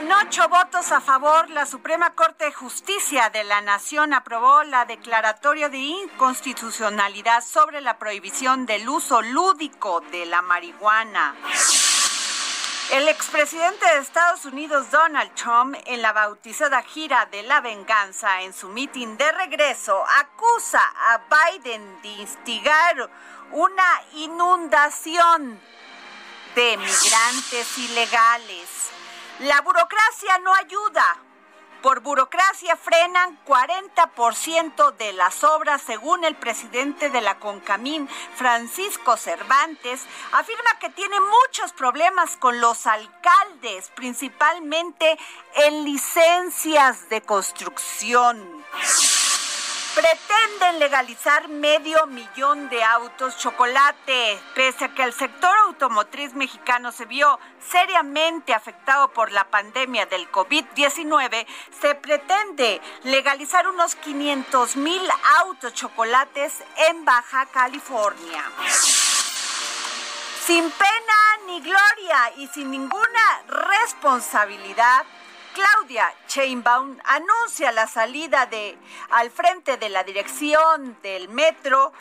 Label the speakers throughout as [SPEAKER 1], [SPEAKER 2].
[SPEAKER 1] Con ocho votos a favor, la Suprema Corte de Justicia de la Nación aprobó la declaratoria de inconstitucionalidad sobre la prohibición del uso lúdico de la marihuana. El expresidente de Estados Unidos, Donald Trump, en la bautizada gira de la venganza en su mitin de regreso, acusa a Biden de instigar una inundación de migrantes ilegales. La burocracia no ayuda. Por burocracia frenan 40% de las obras, según el presidente de la CONCAMIN, Francisco Cervantes, afirma que tiene muchos problemas con los alcaldes, principalmente en licencias de construcción. Pretenden legalizar medio millón de autos chocolate, pese a que el sector automotriz mexicano se vio seriamente afectado por la pandemia del COVID-19, se pretende legalizar unos 500 mil autos chocolates en Baja California. Sin pena ni gloria y sin ninguna responsabilidad, Claudia Sheinbaum anuncia la salida de al frente de la dirección del metro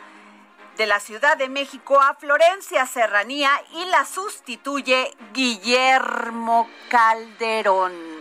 [SPEAKER 1] de la Ciudad de México a Florencia Serranía y la sustituye Guillermo Calderón.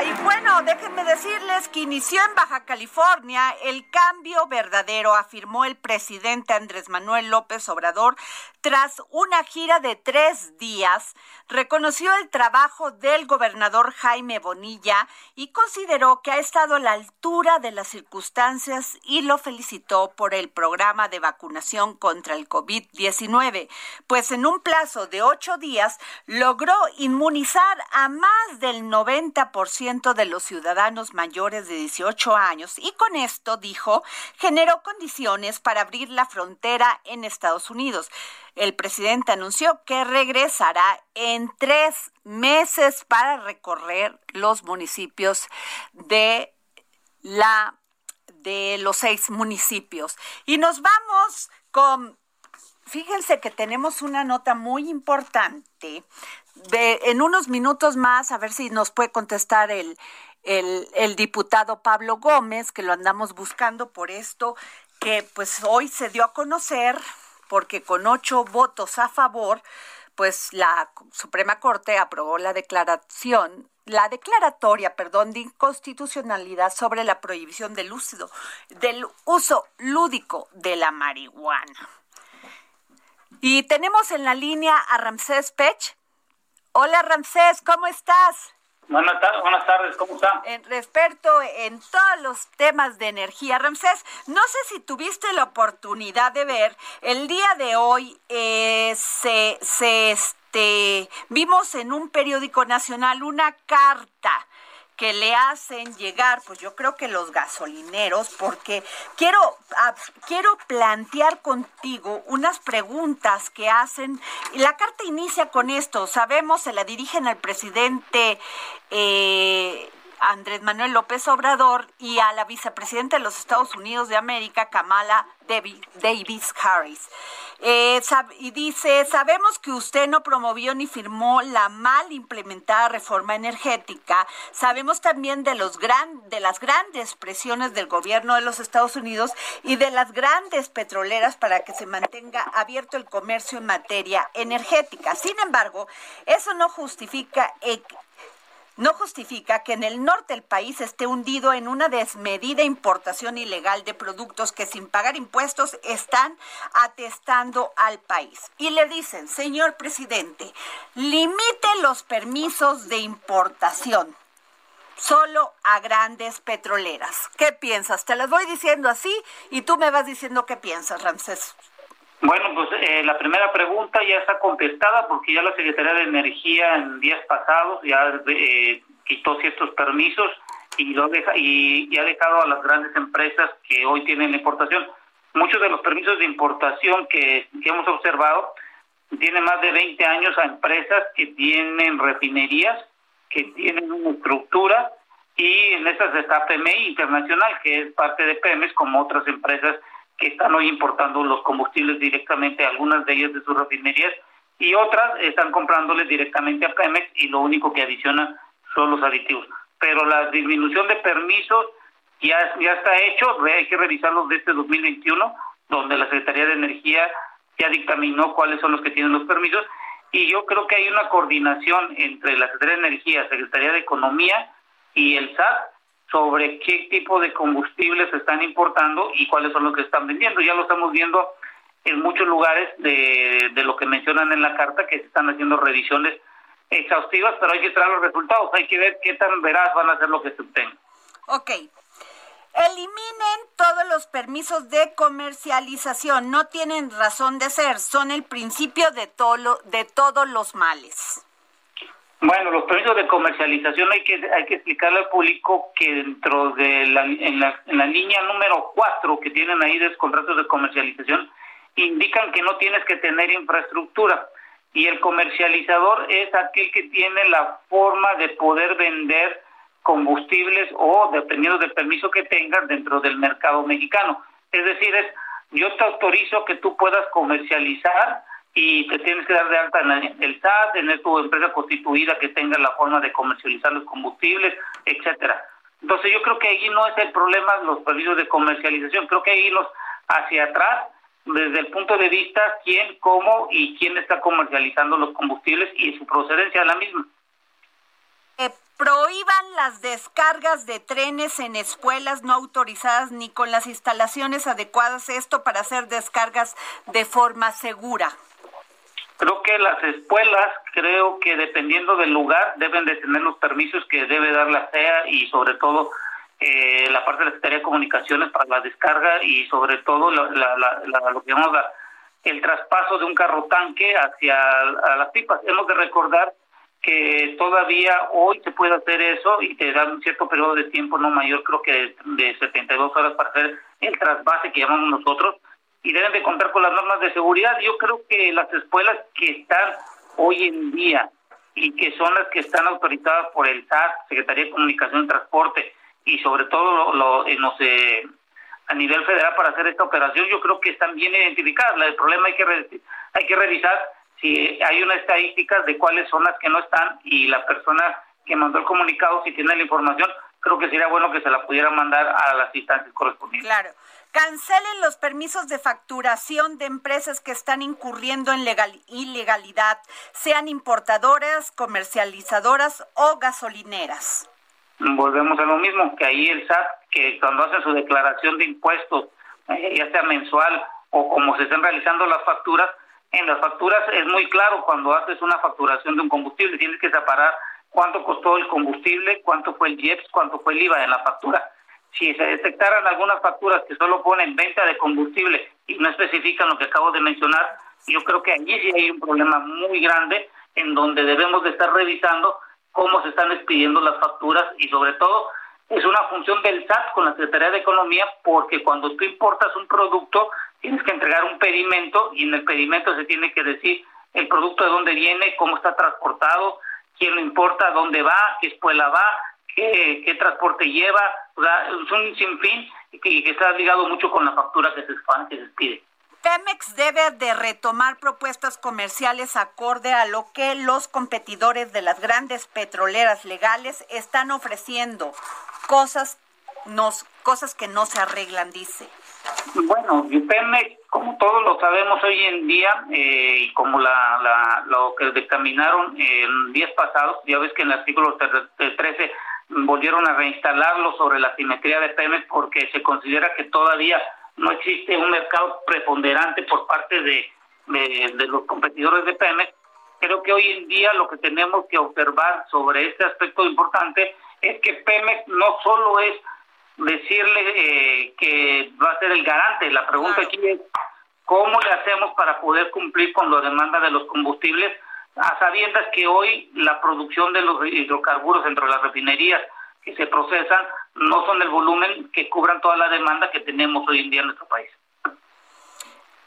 [SPEAKER 1] Y bueno, déjenme decirles que inició en Baja California el cambio verdadero, afirmó el presidente Andrés Manuel López Obrador tras una gira de tres días. Reconoció el trabajo del gobernador Jaime Bonilla y consideró que ha estado a la altura de las circunstancias y lo felicitó por el programa de vacunación contra el COVID-19, pues en un plazo de ocho días logró inmunizar a más del 90% de los ciudadanos mayores de 18 años y con esto, dijo, generó condiciones para abrir la frontera en Estados Unidos. El presidente anunció que regresará en tres meses para recorrer los municipios de la de los seis municipios. Y nos vamos con Fíjense que tenemos una nota muy importante. En unos minutos más, a ver si nos puede contestar el, el, el, diputado Pablo Gómez, que lo andamos buscando por esto, que pues hoy se dio a conocer, porque con ocho votos a favor, pues la Suprema Corte aprobó la declaración la declaratoria, perdón, de inconstitucionalidad sobre la prohibición del uso, del uso lúdico de la marihuana. Y tenemos en la línea a Ramsés Pech. Hola Ramsés, ¿cómo estás?
[SPEAKER 2] Buenas, tardes, buenas tardes, ¿cómo está?
[SPEAKER 1] En respecto en todos los temas de energía, Ramsés, no sé si tuviste la oportunidad de ver, el día de hoy eh, se, se este, vimos en un periódico nacional una carta que le hacen llegar, pues yo creo que los gasolineros, porque quiero, ah, quiero plantear contigo unas preguntas que hacen. La carta inicia con esto, sabemos, se la dirigen al presidente. Eh, Andrés Manuel López Obrador y a la vicepresidenta de los Estados Unidos de América, Kamala Davis Harris. Eh, y dice, sabemos que usted no promovió ni firmó la mal implementada reforma energética. Sabemos también de, los gran, de las grandes presiones del gobierno de los Estados Unidos y de las grandes petroleras para que se mantenga abierto el comercio en materia energética. Sin embargo, eso no justifica no justifica que en el norte del país esté hundido en una desmedida importación ilegal de productos que sin pagar impuestos están atestando al país. Y le dicen, señor presidente, limite los permisos de importación solo a grandes petroleras. ¿Qué piensas? Te las voy diciendo así y tú me vas diciendo qué piensas, Ramsés.
[SPEAKER 2] Bueno, pues eh, la primera pregunta ya está contestada porque ya la Secretaría de Energía en días pasados ya eh, quitó ciertos permisos y lo deja y, ha dejado a las grandes empresas que hoy tienen importación. Muchos de los permisos de importación que, hemos observado tienen más de 20 años a empresas que tienen refinerías, que tienen una estructura y en esas está PMI Internacional, que es parte de Pemex, como otras empresas que están hoy importando los combustibles directamente, algunas de ellas de sus refinerías, y otras están comprándoles directamente a Pemex y lo único que adicionan son los aditivos. Pero la disminución de permisos ya, ya está hecho, hay que revisarlos desde 2021, donde la Secretaría de Energía ya dictaminó cuáles son los que tienen los permisos, y yo creo que hay una coordinación entre la Secretaría de Energía, Secretaría de Economía y el SAT sobre qué tipo de combustibles están importando y cuáles son los que están vendiendo. Ya lo estamos viendo en muchos lugares de, de lo que mencionan en la carta, que se están haciendo revisiones exhaustivas, pero hay que traer los resultados, hay que ver qué tan veraz van a ser lo que se obtenga.
[SPEAKER 1] Ok. Eliminen todos los permisos de comercialización, no tienen razón de ser, son el principio de, todo, de todos los males.
[SPEAKER 2] Bueno, los permisos de comercialización hay que hay que explicarle al público que dentro de la en la, la línea número 4 que tienen ahí de contratos de comercialización indican que no tienes que tener infraestructura y el comercializador es aquel que tiene la forma de poder vender combustibles o dependiendo del permiso que tengas dentro del mercado mexicano. Es decir, es yo te autorizo que tú puedas comercializar y te tienes que dar de alta en el SAT, tener tu empresa constituida que tenga la forma de comercializar los combustibles, etcétera. Entonces yo creo que ahí no es el problema los permisos de comercialización, creo que ahí los hacia atrás, desde el punto de vista quién, cómo y quién está comercializando los combustibles y su procedencia de la misma.
[SPEAKER 1] Prohíban las descargas de trenes en escuelas no autorizadas ni con las instalaciones adecuadas, esto para hacer descargas de forma segura.
[SPEAKER 2] Creo que las escuelas, creo que dependiendo del lugar, deben de tener los permisos que debe dar la CEA y sobre todo eh, la parte de la Secretaría de Comunicaciones para la descarga y sobre todo la, lo que llamamos el traspaso de un carro tanque hacia las pipas. Hemos de recordar que todavía hoy se puede hacer eso y te dan un cierto periodo de tiempo no mayor, creo que de 72 horas para hacer el trasvase que llamamos nosotros y deben de contar con las normas de seguridad. Yo creo que las escuelas que están hoy en día y que son las que están autorizadas por el SAT, Secretaría de Comunicación y Transporte, y sobre todo lo, no sé, a nivel federal para hacer esta operación, yo creo que están bien identificadas. El problema hay que hay que revisar si hay una estadística de cuáles son las que no están y la persona que mandó el comunicado, si tiene la información, creo que sería bueno que se la pudiera mandar a las instancias correspondientes.
[SPEAKER 1] Claro. Cancelen los permisos de facturación de empresas que están incurriendo en ilegalidad, sean importadoras, comercializadoras o gasolineras.
[SPEAKER 2] Volvemos a lo mismo, que ahí el SAT, que cuando hacen su declaración de impuestos, eh, ya sea mensual o como se están realizando las facturas, en las facturas es muy claro cuando haces una facturación de un combustible, tienes que separar cuánto costó el combustible, cuánto fue el IEPS, cuánto fue el IVA en la factura. Si se detectaran algunas facturas que solo ponen venta de combustible y no especifican lo que acabo de mencionar, yo creo que allí sí hay un problema muy grande en donde debemos de estar revisando cómo se están expidiendo las facturas y sobre todo es una función del SAT con la Secretaría de Economía porque cuando tú importas un producto tienes que entregar un pedimento y en el pedimento se tiene que decir el producto de dónde viene, cómo está transportado, quién lo importa, dónde va, qué escuela va, qué, qué transporte lleva, o sea, es un sinfín y que, está ligado mucho con la factura que se, que se pide.
[SPEAKER 1] Pemex debe de retomar propuestas comerciales acorde a lo que los competidores de las grandes petroleras legales están ofreciendo. Cosas, nos, cosas que no se arreglan, dice.
[SPEAKER 2] Bueno, Pemex, como todos lo sabemos hoy en día, eh, y como la, la, lo que dictaminaron en días pasados, ya ves que en el artículo 13 volvieron a reinstalarlo sobre la simetría de Pemex porque se considera que todavía no existe un mercado preponderante por parte de, los competidores de Pemex. Creo que hoy en día lo que tenemos que observar sobre este aspecto importante es que Pemex no solo es decirle eh, que va a ser el garante, la pregunta aquí es cómo le hacemos para poder cumplir con la demanda de los combustibles, a sabiendas que hoy la producción de los hidrocarburos entre las refinerías que se procesan no son el volumen que cubran toda la demanda que tenemos hoy en día en nuestro país.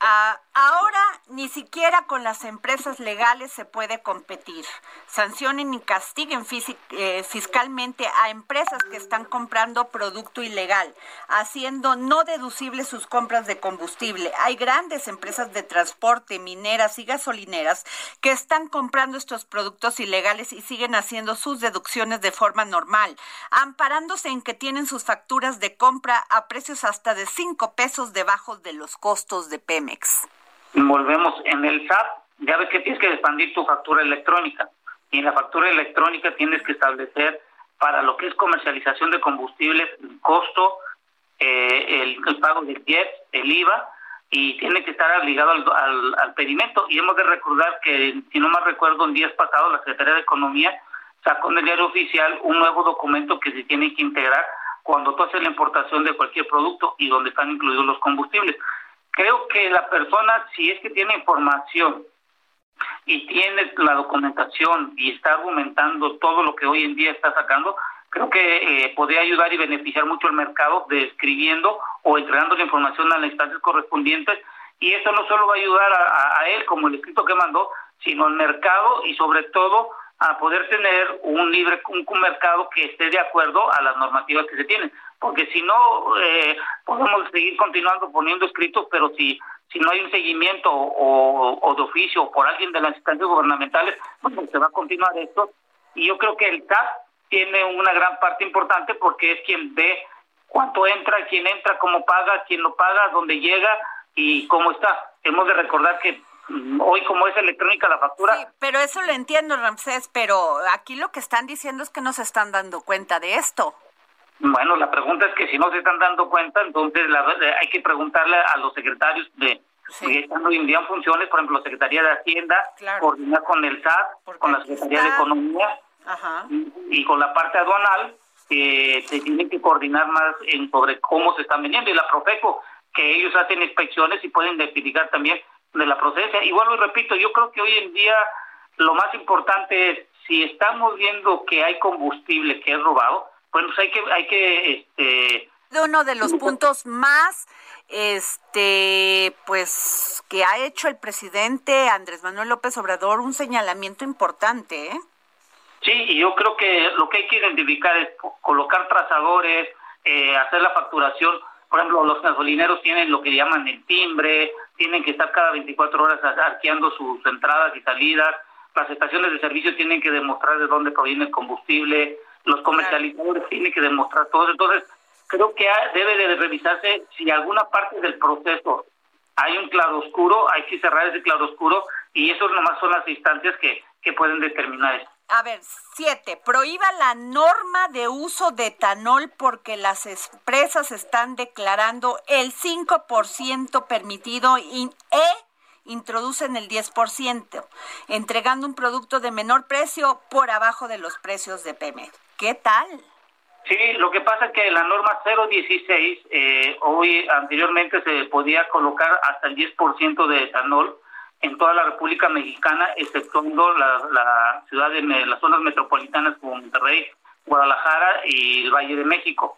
[SPEAKER 1] Ah, ahora ni siquiera con las empresas legales se puede competir. Sancionen y castiguen eh, fiscalmente a empresas que están comprando producto ilegal, haciendo no deducibles sus compras de combustible. Hay grandes empresas de transporte, mineras y gasolineras que están comprando estos productos ilegales y siguen haciendo sus deducciones de forma normal, amparándose en que tienen sus facturas de compra a precios hasta de 5 pesos debajo de los costos de Pemex
[SPEAKER 2] volvemos en el SAT, ya ves que tienes que expandir tu factura electrónica y en la factura electrónica tienes que establecer para lo que es comercialización de combustibles el costo, eh, el, pago del IEPS, el IVA y tiene que estar ligado al, al, pedimento. Y hemos de recordar que si no más recuerdo en días pasados la Secretaría de Economía sacó en el diario oficial un nuevo documento que se tiene que integrar cuando tú haces la importación de cualquier producto y donde están incluidos los combustibles creo que la persona, si es que tiene información y tiene la documentación y está argumentando todo lo que hoy en día está sacando, creo que eh, podría ayudar y beneficiar mucho al mercado describiendo o entregando la información a las instancias correspondientes. Y eso no solo va a ayudar a, él como el escrito que mandó, sino al mercado y sobre todo a poder tener un libre un mercado que esté de acuerdo a las normativas que se tienen porque si no eh, podemos seguir continuando poniendo escritos, pero si si no hay un seguimiento o, de oficio por alguien de las instancias gubernamentales, bueno, se va a continuar esto. Y yo creo que el CAP tiene una gran parte importante porque es quien ve cuánto entra, quién entra, cómo paga, quién lo paga, dónde llega y cómo está. Hemos de recordar que hoy como es electrónica la factura. Sí,
[SPEAKER 1] pero eso lo entiendo, Ramsés, pero aquí lo que están diciendo es que no se están dando cuenta de esto.
[SPEAKER 2] Bueno, la pregunta es que si no se están dando cuenta, entonces hay que preguntarle a los secretarios de que están hoy en día en funciones, por ejemplo, la Secretaría de Hacienda, coordinar con el SAT, con la Secretaría de Economía Y, con la parte aduanal, que se tienen que coordinar más en sobre cómo se están vendiendo. Y la Profeco, que ellos hacen inspecciones y pueden identificar también de la procedencia. Igual lo repito, yo creo que hoy en día lo más importante es, si estamos viendo que hay combustible que es robado, bueno, pues hay que, hay que, este,
[SPEAKER 1] uno de los puntos más este pues que ha hecho el presidente Andrés Manuel López Obrador un señalamiento importante ¿eh?
[SPEAKER 2] sí y yo creo que lo que hay que identificar es colocar trazadores eh, hacer la facturación por ejemplo los gasolineros tienen lo que llaman el timbre tienen que estar cada 24 horas arqueando sus entradas y salidas las estaciones de servicio tienen que demostrar de dónde proviene el combustible los comercializadores tienen que demostrar todo. Entonces, creo que debe de revisarse si alguna parte del proceso hay un claroscuro, hay que cerrar ese claroscuro y eso nomás son las instancias que, que pueden determinar eso.
[SPEAKER 1] A ver, siete, prohíba la norma de uso de etanol porque las empresas están declarando el 5% permitido e introducen el 10%, entregando un producto de menor precio por abajo de los precios de Pemex. ¿Qué tal?
[SPEAKER 2] Sí, lo que pasa es que la norma 016, eh, hoy anteriormente se podía colocar hasta el 10% de etanol en toda la República Mexicana, exceptuando la, la ciudad de las zonas metropolitanas como Monterrey, Guadalajara y el Valle de México.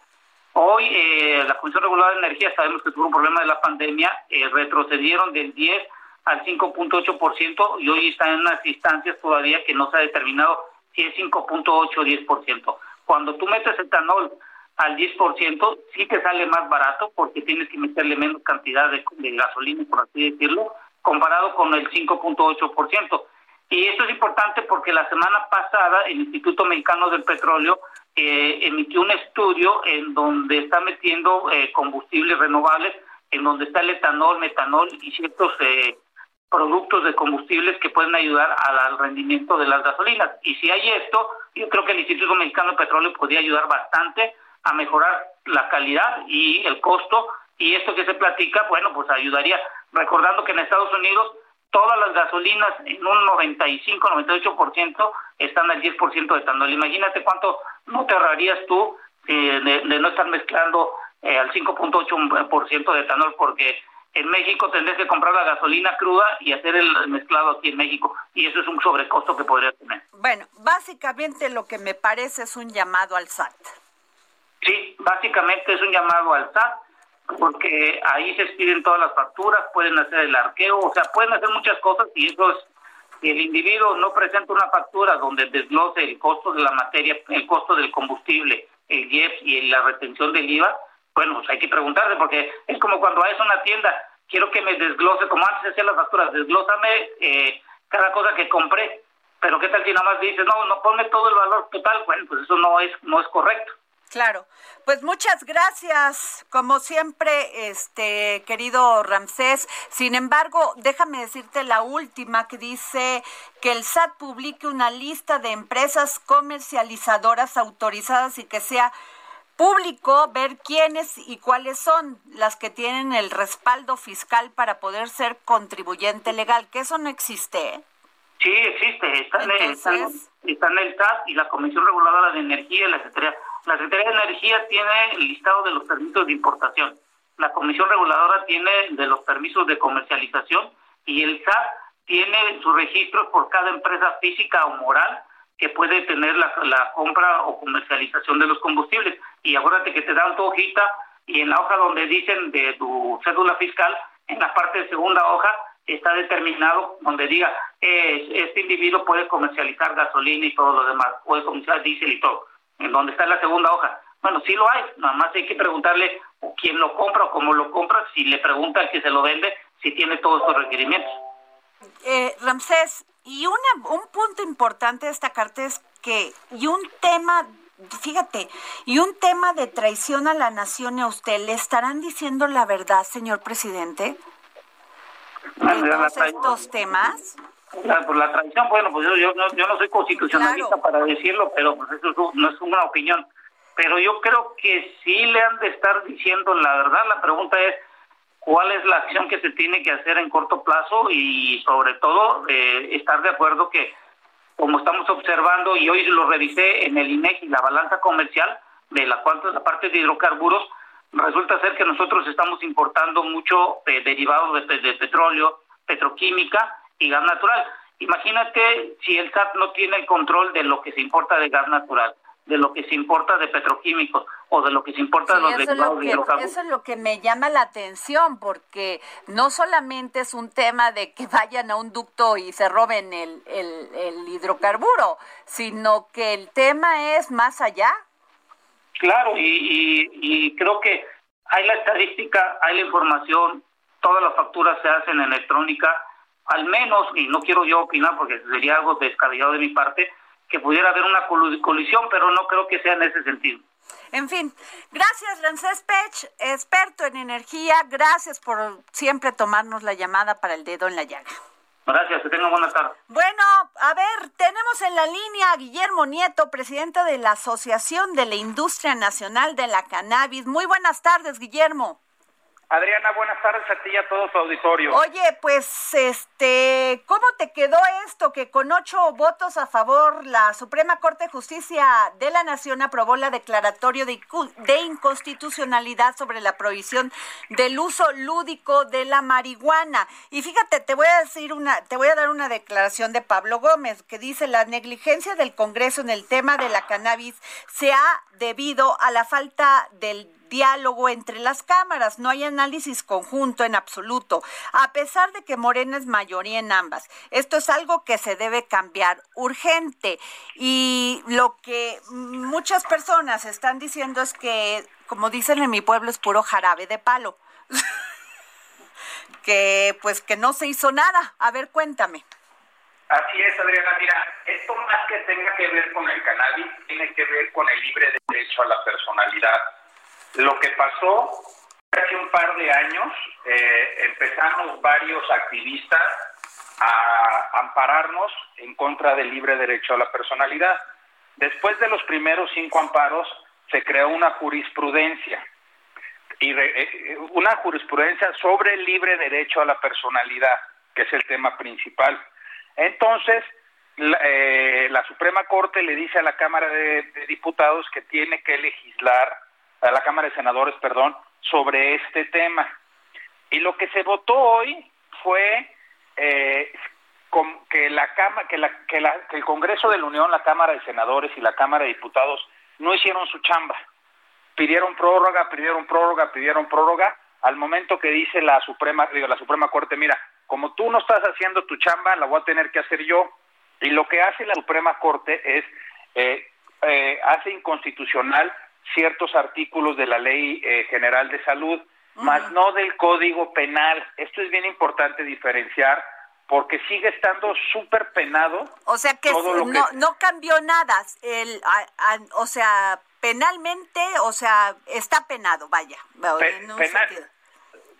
[SPEAKER 2] Hoy eh, la Comisión Regulada de Energía, sabemos que tuvo un problema de la pandemia, eh, retrocedieron del 10 al 5.8% y hoy están en unas instancias todavía que no se ha determinado si es 5.8 o 10%. Cuando tú metes etanol al 10%, sí te sale más barato porque tienes que meterle menos cantidad de, gasolina, por así decirlo, comparado con el 5.8%. Y esto es importante porque la semana pasada el Instituto Mexicano del Petróleo eh, emitió un estudio en donde está metiendo eh, combustibles renovables, en donde está el etanol, metanol y ciertos eh, productos de combustibles que pueden ayudar al, rendimiento de las gasolinas. Y si hay esto, yo creo que el Instituto Mexicano de Petróleo podría ayudar bastante a mejorar la calidad y el costo. Y esto que se platica, bueno, pues ayudaría. Recordando que en Estados Unidos todas las gasolinas en un 95-98% están al 10% de etanol. Imagínate cuánto no te ahorrarías tú eh, de, no estar mezclando eh, al 5.8% de etanol porque en México tendrías que comprar la gasolina cruda y hacer el mezclado aquí en México. Y eso es un sobrecosto que podría tener.
[SPEAKER 1] Bueno, básicamente lo que me parece es un llamado al SAT.
[SPEAKER 2] Sí, básicamente es un llamado al SAT porque ahí se expiden todas las facturas, pueden hacer el arqueo, o sea, pueden hacer muchas cosas y eso es, si el individuo no presenta una factura donde desglose el costo de la materia, el costo del combustible, el IEPS y la retención del IVA, bueno, pues hay que preguntarle porque es como cuando vas a una tienda, quiero que me desglose, como antes hacía las facturas, desglósame eh, cada cosa que compré, pero qué tal si nada más dices, no, no ponme todo el valor total, bueno, pues eso no es, no es correcto.
[SPEAKER 1] Claro, pues muchas gracias, como siempre, este querido Ramsés. Sin embargo, déjame decirte la última que dice que el SAT publique una lista de empresas comercializadoras autorizadas y que sea público ver quiénes y cuáles son las que tienen el respaldo fiscal para poder ser contribuyente legal, que eso no existe. ¿eh?
[SPEAKER 2] Sí, existe, está, en el, está, en el SAT y la Comisión Reguladora de Energía y la Secretaría la Secretaría de Energía tiene el listado de los permisos de importación. La Comisión Reguladora tiene de los permisos de comercialización y el SAT tiene sus registros por cada empresa física o moral que puede tener la, compra o comercialización de los combustibles. Y acuérdate que te dan tu hojita y en la hoja donde dicen de tu cédula fiscal, en la parte de segunda hoja está determinado donde diga eh, este individuo puede comercializar gasolina y todo lo demás, puede comercializar diésel y todo donde está la segunda hoja. Bueno, sí lo hay, nada más hay que preguntarle quién lo compra o cómo lo compra, si le pregunta al que se lo vende, si tiene todos estos requerimientos.
[SPEAKER 1] Eh, Ramsés, y una, un punto importante de esta carta es que, y un tema, fíjate, y un tema de traición a la nación a usted, ¿le estarán diciendo la verdad, señor presidente? De todos estos temas.
[SPEAKER 2] Por la tradición, bueno, pues yo, yo, no, yo no soy constitucionalista para decirlo, pero pues eso no es una opinión. Pero yo creo que sí le han de estar diciendo la verdad. La pregunta es, ¿cuál es la acción que se tiene que hacer en corto plazo? Y sobre todo, eh, estar de acuerdo que, como estamos observando, y hoy lo revisé en el INEGI, la balanza comercial de la, la parte de hidrocarburos, resulta ser que nosotros estamos importando mucho eh, derivados de, de petróleo, petroquímica, y gas natural. Imagínate si el SAT no tiene el control de lo que se importa de gas natural, de lo que se importa de petroquímicos o de lo que se importa de los derivados de hidrocarburos.
[SPEAKER 1] Eso es lo que me llama la atención, porque no solamente es un tema de que vayan a un ducto y se roben el, el, hidrocarburo, sino que el tema es más allá.
[SPEAKER 2] Claro, y, y creo que hay la estadística, hay la información, todas las facturas se hacen en electrónica, al menos, y no quiero yo opinar porque sería algo descabellado de mi parte, que pudiera haber una colisión, pero no creo que sea en ese sentido.
[SPEAKER 1] En fin, gracias Rancés Pech, experto en energía, gracias por siempre tomarnos la llamada para el dedo en la llaga.
[SPEAKER 2] Gracias, que tengan buena tarde.
[SPEAKER 1] Bueno, a ver, tenemos en la línea a Guillermo Nieto, presidente de la Asociación de la Industria Nacional de la Cannabis. Muy buenas tardes, Guillermo.
[SPEAKER 3] Adriana, buenas tardes a ti y a todo su auditorio.
[SPEAKER 1] Oye, pues, este, ¿cómo te quedó esto que con ocho votos a favor la Suprema Corte de Justicia de la Nación aprobó la declaratoria de, de inconstitucionalidad sobre la prohibición del uso lúdico de la marihuana? Y fíjate, te voy a decir una, te voy a dar una declaración de Pablo Gómez que dice la negligencia del Congreso en el tema de la cannabis se ha debido a la falta del diálogo entre las cámaras, no hay análisis conjunto en absoluto, a pesar de que Morena es mayoría en ambas. Esto es algo que se debe cambiar urgente y lo que muchas personas están diciendo es que, como dicen en mi pueblo, es puro jarabe de palo. que pues que no se hizo nada. A ver, cuéntame.
[SPEAKER 3] Así es, Adriana. Mira, esto más que tenga que ver con el cannabis, tiene que ver con el libre derecho a la personalidad. Lo que pasó hace un par de años, eh, empezamos varios activistas a ampararnos en contra del libre derecho a la personalidad. Después de los primeros cinco amparos, se creó una jurisprudencia y eh, una jurisprudencia sobre el libre derecho a la personalidad, que es el tema principal. Entonces, la, eh, la Suprema Corte le dice a la Cámara de, Diputados que tiene que legislar, a la Cámara de Senadores, perdón, sobre este tema. Y lo que se votó hoy fue eh, que, la, que, la, que, la, que el Congreso de la Unión, la Cámara de Senadores y la Cámara de Diputados no hicieron su chamba. Pidieron prórroga, pidieron prórroga, pidieron prórroga, al momento que dice la Suprema, digo, la Suprema Corte, mira, como tú no estás haciendo tu chamba, la voy a tener que hacer yo. Y lo que hace la Suprema Corte es, eh, eh, hace inconstitucional ciertos artículos de la Ley eh, General de Salud, más no del Código Penal. Esto es bien importante diferenciar porque sigue estando súper penado.
[SPEAKER 1] O sea que, no, no cambió nada. El, o sea, penalmente, o sea, está penado, vaya.
[SPEAKER 3] penal,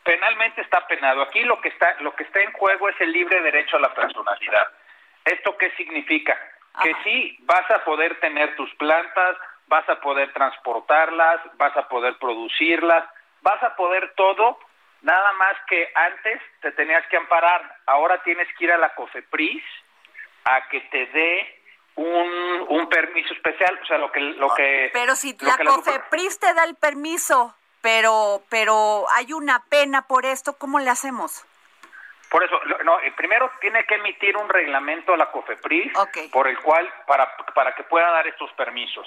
[SPEAKER 3] penalmente está penado. Aquí lo que está, lo que está en juego es el libre derecho a la personalidad. ¿Esto qué significa? Que sí vas a poder tener tus plantas, vas a poder transportarlas, vas a poder producirlas, vas a poder todo, nada más que antes te tenías que amparar, ahora tienes que ir a la COFEPRIS a que te dé un, un permiso especial, o sea, lo que... Lo que
[SPEAKER 1] Pero si la COFEPRIS te da el permiso pero, pero hay una pena por esto, ¿cómo le hacemos?
[SPEAKER 3] Por eso, no, eh, primero tiene que emitir un reglamento a la COFEPRIS por el cual, para, para que pueda dar estos permisos.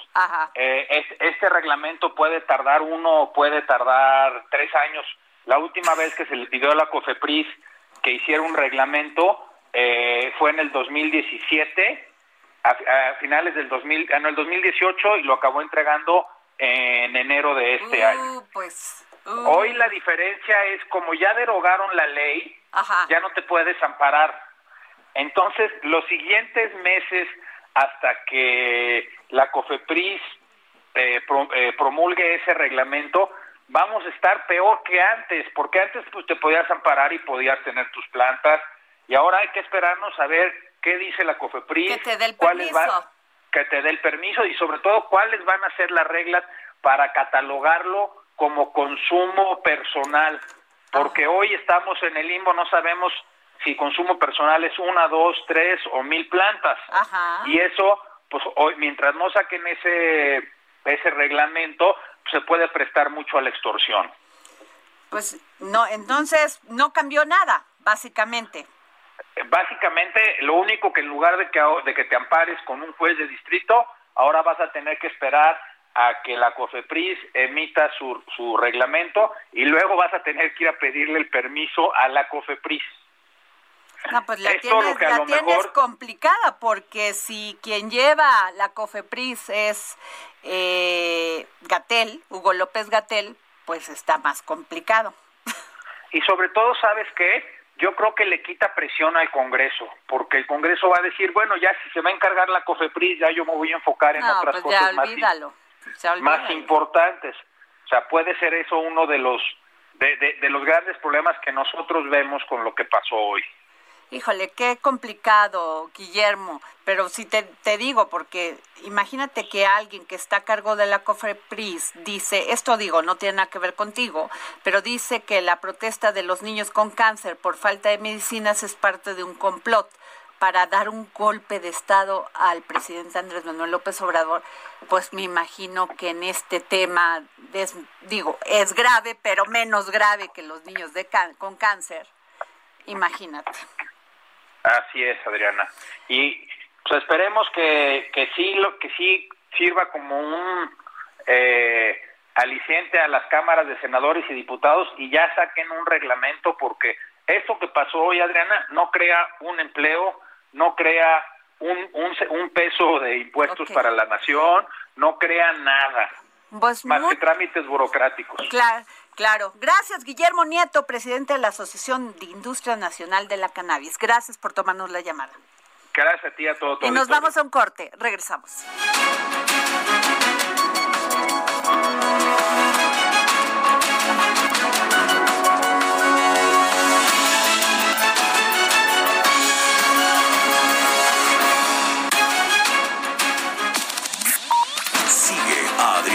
[SPEAKER 3] Eh, este reglamento puede tardar uno, puede tardar tres años. La última vez que se le pidió a la COFEPRIS que hiciera un reglamento eh, fue en el 2017, a, a finales del 2000, en el 2018 y lo acabó entregando en enero de este uh, año.
[SPEAKER 1] Pues,
[SPEAKER 3] uh. Hoy la diferencia es como ya derogaron la ley, ya no te puedes amparar. Entonces, los siguientes meses hasta que la COFEPRIS eh, eh, promulgue ese reglamento, vamos a estar peor que antes, porque antes pues te podías amparar y podías tener tus plantas, y ahora hay que esperarnos a ver qué dice la COFEPRIS,
[SPEAKER 1] que te dé el permiso.
[SPEAKER 3] que te dé el permiso y sobre todo cuáles van a ser las reglas para catalogarlo como consumo personal, porque hoy estamos en el limbo, no sabemos si consumo personal es una, dos, tres o mil plantas. Y eso, pues hoy, mientras no saquen ese, ese reglamento, pues, se puede prestar mucho a la extorsión.
[SPEAKER 1] Pues no, entonces no cambió nada, básicamente
[SPEAKER 3] básicamente lo único que en lugar de que, de que te ampares con un juez de distrito, ahora vas a tener que esperar a que la COFEPRIS emita su, su reglamento y luego vas a tener que ir a pedirle el permiso a la COFEPRIS.
[SPEAKER 1] No, pues la tienes, la tienes complicada porque si quien lleva la COFEPRIS es eh, Gatel, Hugo López Gatel, pues está más complicado.
[SPEAKER 3] Y sobre todo, ¿sabes qué? yo creo que le quita presión al Congreso, porque el Congreso va a decir, bueno, ya si se va a encargar la COFEPRIS, ya yo me voy a enfocar en otras pues cosas más, importantes. O sea, puede ser eso uno de los de, de los grandes problemas que nosotros vemos con lo que pasó hoy.
[SPEAKER 1] Híjole, qué complicado, Guillermo, pero si te, te, digo, porque imagínate que alguien que está a cargo de la COFEPRIS dice, esto digo, no tiene nada que ver contigo, pero dice que la protesta de los niños con cáncer por falta de medicinas es parte de un complot para dar un golpe de Estado al presidente Andrés Manuel López Obrador, pues me imagino que en este tema, digo, es grave, pero menos grave que los niños de con cáncer. Imagínate.
[SPEAKER 3] Así es, Adriana. Y pues, esperemos que, que sí lo que sí sirva como un eh, aliciente a las cámaras de senadores y diputados y ya saquen un reglamento porque esto que pasó hoy, Adriana, no crea un empleo, no crea un, un, peso de impuestos para la nación, no crea nada. Pues más que trámites burocráticos.
[SPEAKER 1] Claro, claro. Gracias, Guillermo Nieto, presidente de la Asociación de Industria Nacional de la Cannabis. Gracias por tomarnos la llamada.
[SPEAKER 3] Gracias a ti, a todo.
[SPEAKER 1] y nos vamos a un corte. Regresamos.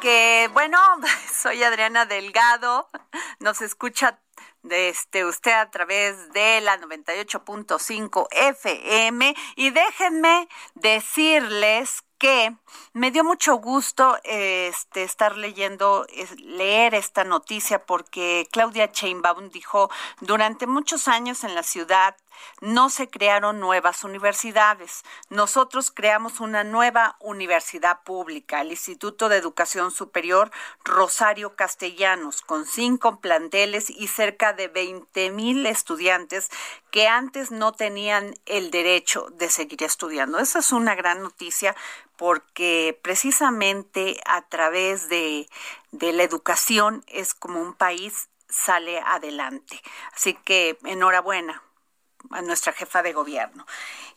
[SPEAKER 1] Que, bueno, soy Adriana Delgado, nos escucha de este, usted a través de la 98.5 FM y déjenme decirles que me dio mucho gusto este, estar leyendo, leer esta noticia porque Claudia Chainbaum dijo, durante muchos años en la ciudad no se crearon nuevas universidades. Nosotros creamos una nueva universidad pública, el Instituto de Educación Superior Rosario Castellanos, con cinco planteles y cerca de 20 mil estudiantes que antes no tenían el derecho de seguir estudiando. Esa es una gran noticia porque precisamente a través de, de la educación es como un país sale adelante. Así que enhorabuena, a nuestra jefa de gobierno.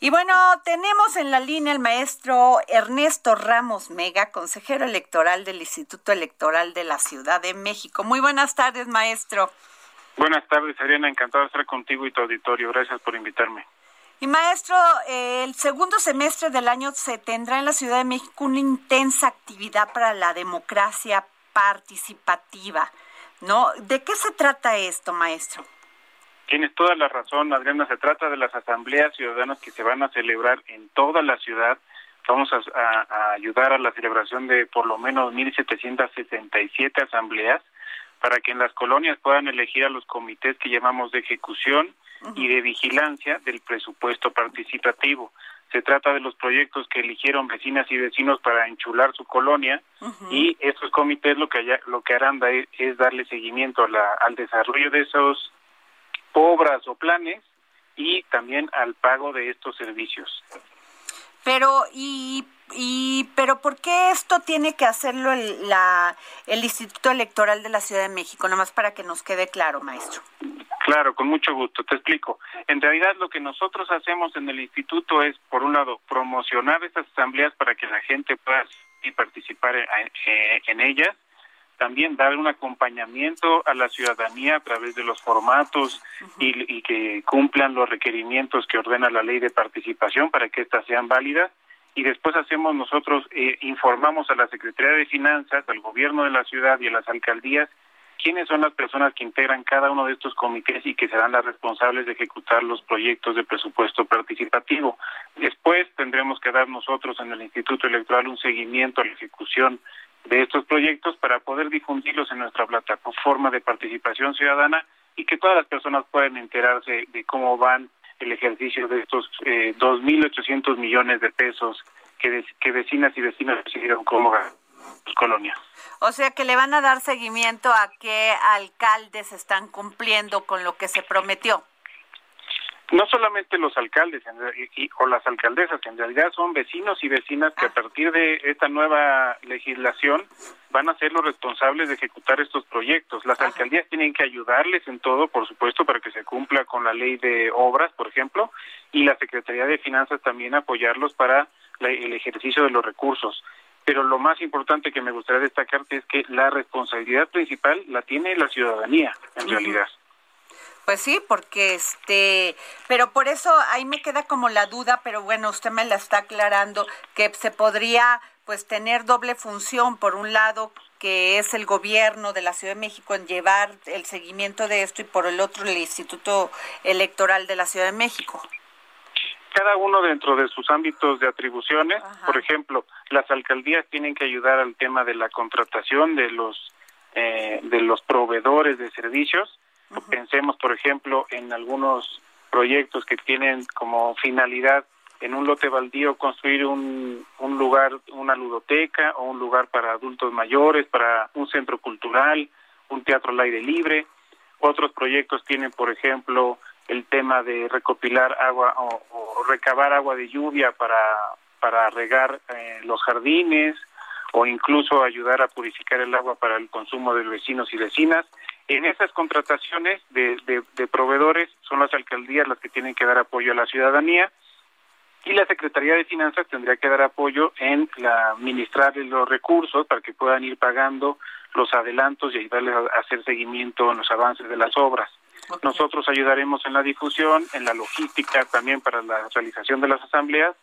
[SPEAKER 1] Y bueno, tenemos en la línea el maestro Ernesto Ramos Mega, consejero electoral del Instituto Electoral de la Ciudad de México. Muy buenas tardes, maestro.
[SPEAKER 4] Buenas tardes, Ariana. Encantado de estar contigo y tu auditorio. Gracias por invitarme.
[SPEAKER 1] Y maestro, el segundo semestre del año se tendrá en la Ciudad de México una intensa actividad para la democracia participativa, ¿no? ¿De qué se trata esto, maestro?
[SPEAKER 4] Tienes toda la razón, Adriana. Se trata de las asambleas ciudadanas que se van a celebrar en toda la ciudad. Vamos a, ayudar a la celebración de por lo menos 1.767 asambleas para que en las colonias puedan elegir a los comités que llamamos de ejecución y de vigilancia del presupuesto participativo. Se trata de los proyectos que eligieron vecinas y vecinos para enchular su colonia y estos comités lo que, lo que harán es, darle seguimiento al desarrollo de esos obras o planes y también al pago de estos servicios.
[SPEAKER 1] Pero y y pero ¿por qué esto tiene que hacerlo el, la, el Instituto Electoral de la Ciudad de México? Nomás para que nos quede claro, maestro.
[SPEAKER 4] Claro, con mucho gusto, te explico. En realidad lo que nosotros hacemos en el instituto es, por un lado, promocionar estas asambleas para que la gente pueda participar en ellas también dar un acompañamiento a la ciudadanía a través de los formatos y, que cumplan los requerimientos que ordena la ley de participación para que éstas sean válidas. Y después hacemos nosotros, eh, informamos a la Secretaría de Finanzas, al gobierno de la ciudad y a las alcaldías quiénes son las personas que integran cada uno de estos comités y que serán las responsables de ejecutar los proyectos de presupuesto participativo. Después tendremos que dar nosotros en el Instituto Electoral un seguimiento a la ejecución de estos proyectos para poder difundirlos en nuestra plataforma de participación ciudadana y que todas las personas puedan enterarse de cómo van el ejercicio de estos eh, 2.800 millones de pesos que, que vecinas y vecinos decidieron cómo pues, colonias.
[SPEAKER 1] O sea que le van a dar seguimiento a qué alcaldes están cumpliendo con lo que se prometió.
[SPEAKER 4] No solamente los alcaldes o las alcaldesas, en realidad son vecinos y vecinas que a ah. partir de esta nueva legislación van a ser los responsables de ejecutar estos proyectos. Las alcaldías tienen que ayudarles en todo, por supuesto, para que se cumpla con la ley de obras, por ejemplo, y la Secretaría de Finanzas también apoyarlos para el ejercicio de los recursos. Pero lo más importante que me gustaría destacarte es que la responsabilidad principal la tiene la ciudadanía, en realidad.
[SPEAKER 1] Pues sí, porque este, pero por eso ahí me queda como la duda, pero bueno, usted me la está aclarando, que se podría pues tener doble función, por un lado que es el gobierno de la Ciudad de México en llevar el seguimiento de esto y por el otro el Instituto Electoral de la Ciudad de México.
[SPEAKER 4] Cada uno dentro de sus ámbitos de atribuciones, por ejemplo, las alcaldías tienen que ayudar al tema de la contratación de los eh, de los proveedores de servicios Pensemos, por ejemplo, en algunos proyectos que tienen como finalidad en un lote baldío construir un, un lugar, una ludoteca o un lugar para adultos mayores, para un centro cultural, un teatro al aire libre. Otros proyectos tienen, por ejemplo, el tema de recopilar agua o, recabar agua de lluvia para, para regar eh, los jardines o incluso ayudar a purificar el agua para el consumo de vecinos y vecinas. En esas contrataciones de, de, proveedores son las alcaldías las que tienen que dar apoyo a la ciudadanía y la Secretaría de Finanzas tendría que dar apoyo en la administrar los recursos para que puedan ir pagando los adelantos y ayudarles a hacer seguimiento en los avances de las obras. Nosotros ayudaremos en la difusión, en la logística, también para la realización de las asambleas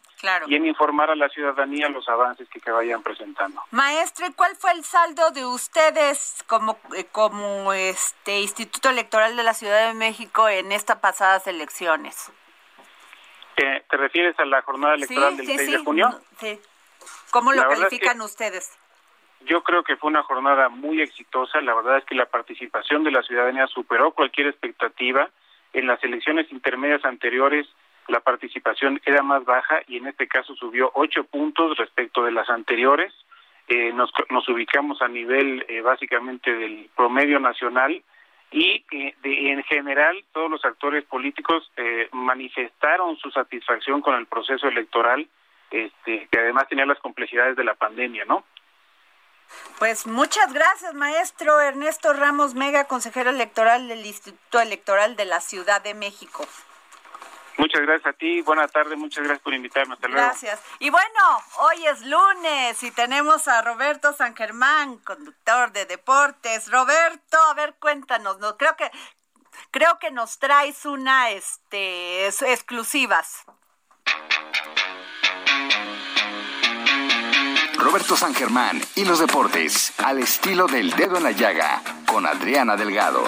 [SPEAKER 4] y en informar a la ciudadanía los avances que, se vayan presentando.
[SPEAKER 1] Maestro, ¿y cuál fue el saldo de ustedes como, eh, como este Instituto Electoral de la Ciudad de México en estas pasadas elecciones?
[SPEAKER 4] ¿Te, refieres a la jornada electoral del 6 de junio?
[SPEAKER 1] Sí. ¿Cómo lo califican ustedes?
[SPEAKER 4] Yo creo que fue una jornada muy exitosa. La verdad es que la participación de la ciudadanía superó cualquier expectativa. En las elecciones intermedias anteriores la participación era más baja y en este caso subió ocho puntos respecto de las anteriores. Eh, nos, nos, ubicamos a nivel eh, básicamente del promedio nacional y eh, de, en general todos los actores políticos manifestaron su satisfacción con el proceso electoral, este, que además tenía las complejidades de la pandemia, ¿no?
[SPEAKER 1] Pues muchas gracias, maestro Ernesto Ramos Mega, consejero electoral del Instituto Electoral de la Ciudad de México.
[SPEAKER 4] Muchas gracias a ti, buena tarde, muchas gracias por invitarme, hasta luego.
[SPEAKER 1] Gracias. Y bueno, hoy es lunes y tenemos a Roberto San Germán, conductor de deportes. Roberto, a ver, cuéntanos, no creo que creo que nos traes una este exclusivas.
[SPEAKER 5] Roberto San Germán y los deportes al estilo del dedo en la llaga con Adriana Delgado.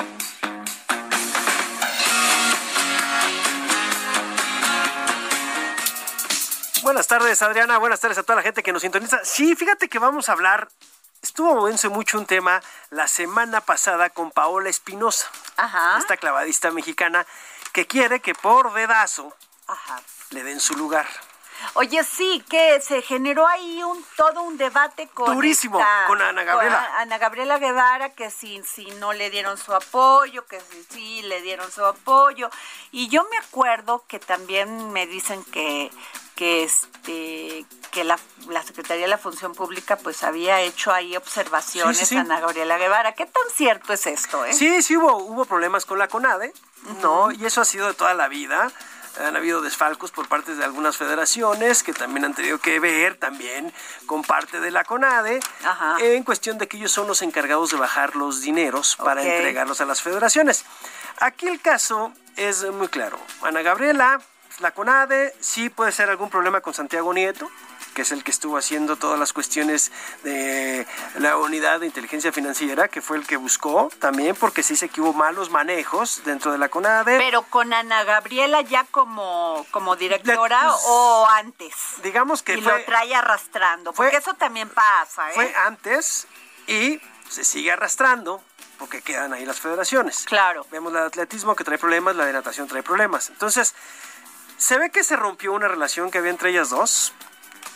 [SPEAKER 6] Buenas tardes, Adriana. Buenas tardes a toda la gente que nos sintoniza. Sí, fíjate que vamos a hablar. Estuvo moviéndose mucho un tema la semana pasada con Paola Espinosa, esta clavadista mexicana que quiere que por dedazo le den su lugar.
[SPEAKER 1] Oye, sí, que se generó ahí un todo un debate con
[SPEAKER 6] durísimo con Ana Gabriela.
[SPEAKER 1] Ana Gabriela Guevara que si, si no le dieron su apoyo, que si sí le dieron su apoyo y yo me acuerdo que también me dicen que que este que la, Secretaría de la Función Pública pues había hecho ahí observaciones a Ana Gabriela Guevara. ¿Qué tan cierto es esto? Eh?
[SPEAKER 6] Sí, sí hubo, hubo problemas con la CONADE, ¿no? Y eso ha sido de toda la vida. Han habido desfalcos por parte de algunas federaciones que también han tenido que ver también con parte de la CONADE en cuestión de que ellos son los encargados de bajar los dineros para entregarlos a las federaciones. Aquí el caso es muy claro. Ana Gabriela la CONADE sí puede ser algún problema con Santiago Nieto, que es el que estuvo haciendo todas las cuestiones de la unidad de inteligencia financiera, que fue el que buscó también, porque sí se que hubo malos manejos dentro de la CONADE.
[SPEAKER 1] Pero con Ana Gabriela ya como, como directora pues, o antes.
[SPEAKER 6] Digamos que
[SPEAKER 1] y lo trae arrastrando, porque eso también pasa. ¿eh?
[SPEAKER 6] Fue antes y se sigue arrastrando porque quedan ahí las federaciones.
[SPEAKER 1] Claro.
[SPEAKER 6] Vemos la de atletismo que trae problemas, la de natación trae problemas. Entonces, se ve que se rompió una relación que había entre ellas dos.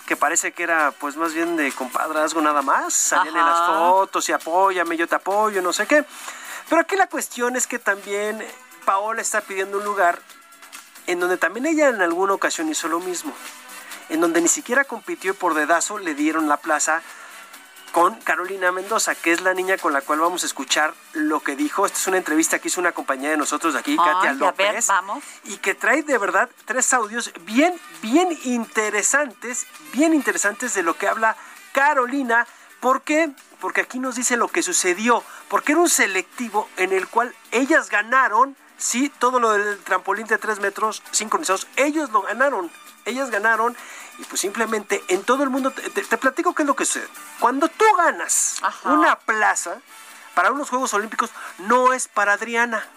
[SPEAKER 6] Que parece que era pues más bien de compadrazgo nada más, salían en las fotos y apóyame, yo te apoyo, no sé qué. Pero aquí la cuestión es que también Paola está pidiendo un lugar en donde también ella en alguna ocasión hizo lo mismo, en donde ni siquiera compitió y por dedazo le dieron la plaza con Carolina Mendoza, que es la niña con la cual vamos a escuchar lo que dijo. Esta es una entrevista que hizo una compañera de nosotros de aquí, Katia López.
[SPEAKER 1] vamos.
[SPEAKER 6] Y que trae de verdad tres audios bien, bien interesantes, bien interesantes de lo que habla Carolina. ¿Por qué? Porque aquí nos dice lo que sucedió. Porque era un selectivo en el cual ellas ganaron, sí, todo lo del trampolín de tres metros sincronizados, ellos lo ganaron. Ellas ganaron y pues simplemente en todo el mundo, te, platico qué es lo que sucede. Cuando tú ganas una plaza para unos Juegos Olímpicos, no es para Adriana.